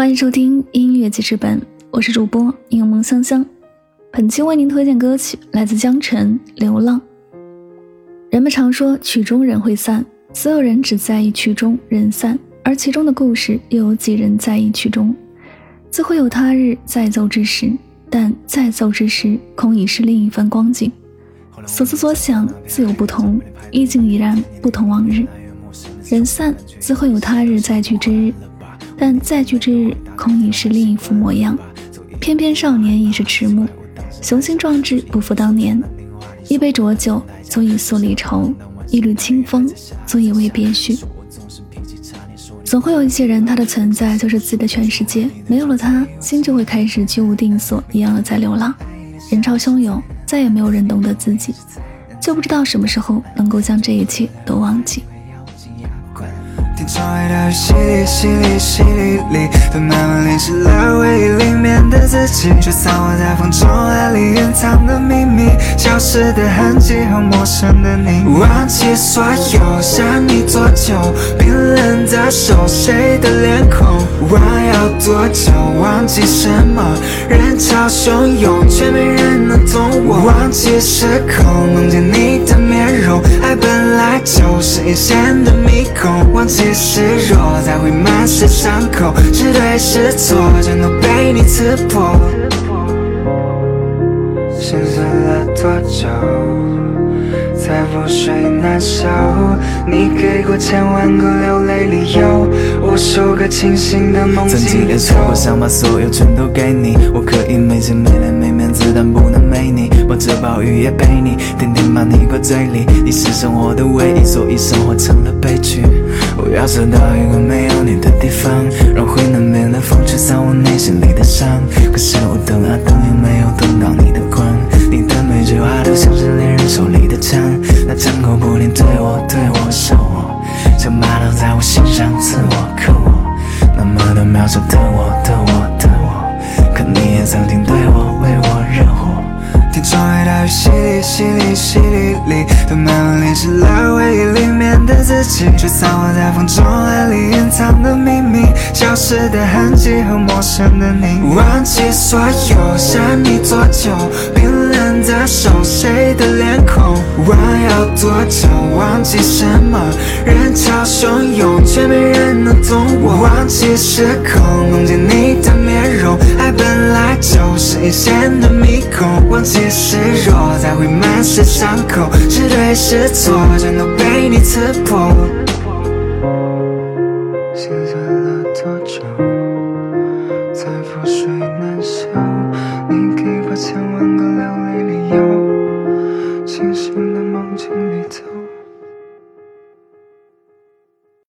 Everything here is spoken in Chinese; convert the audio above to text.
欢迎收听音乐记事本，我是主播柠檬香香。本期为您推荐歌曲来自江辰《流浪》。人们常说曲终人会散，所有人只在意曲终人散，而其中的故事又有几人在意曲终？自会有他日再奏之时，但再奏之时，恐已是另一番光景。所思所想自有不同，意境已然不同往日。人散自会有他日再聚之日。但再聚之日，恐已是另一副模样。翩翩少年已是迟暮，雄心壮志不复当年。一杯浊酒足以诉离愁，一缕清风足以慰别绪。总会有一些人，他的存在就是自己的全世界，没有了他，心就会开始居无定所，一样的在流浪。人潮汹涌，再也没有人懂得自己，就不知道什么时候能够将这一切都忘记。从未大雨淅沥淅沥淅沥沥，都慢慢淋湿了回忆里面的自己，却散落在风中，爱里隐藏的秘密，消失的痕迹和陌生的你。忘记所有，想你多久？冰冷的手，谁的脸孔？忘要多久？忘记什么？人潮汹涌，却没人能懂我。忘记时空，梦见你的面容，爱本来就是一线的迷。忘记。示弱才会满是伤口，是对是错，全都被你刺破。心碎了多久？才覆水难收？你给过千万个流泪理由，无数个清醒的梦境。曾经也说过想把所有全都给你，我可以没钱没脸没面子，但不能没你。冒着暴雨也陪你，天天把你挂嘴里，你是生活的唯一，所以生活成了悲剧。我要走到一个没有你的地方，让回南边的风吹散我内心里的伤。可是我等啊等，也没有等到你的光。你的每句话都像是猎人手里的枪，那枪口不停对我对我笑我，像马刀在我心上刺我刻我，那么多渺小的我的我的我，可你也曾经对我为我热火。天窗外大雨淅沥淅沥淅沥沥，都慢慢淋湿了自己，却散落在风中，爱里隐藏的秘密，消失的痕迹和陌生的你。忘记所有，想你多久？冰冷的手，谁的脸孔？忘要多久？忘记什么？人潮汹涌，却没人能懂我。忘记时空，梦见你的面容，爱本来就是一线的迷宫。忘记。示弱才会满是伤口，是对是错，全都被你刺破。心碎了多久？才覆水？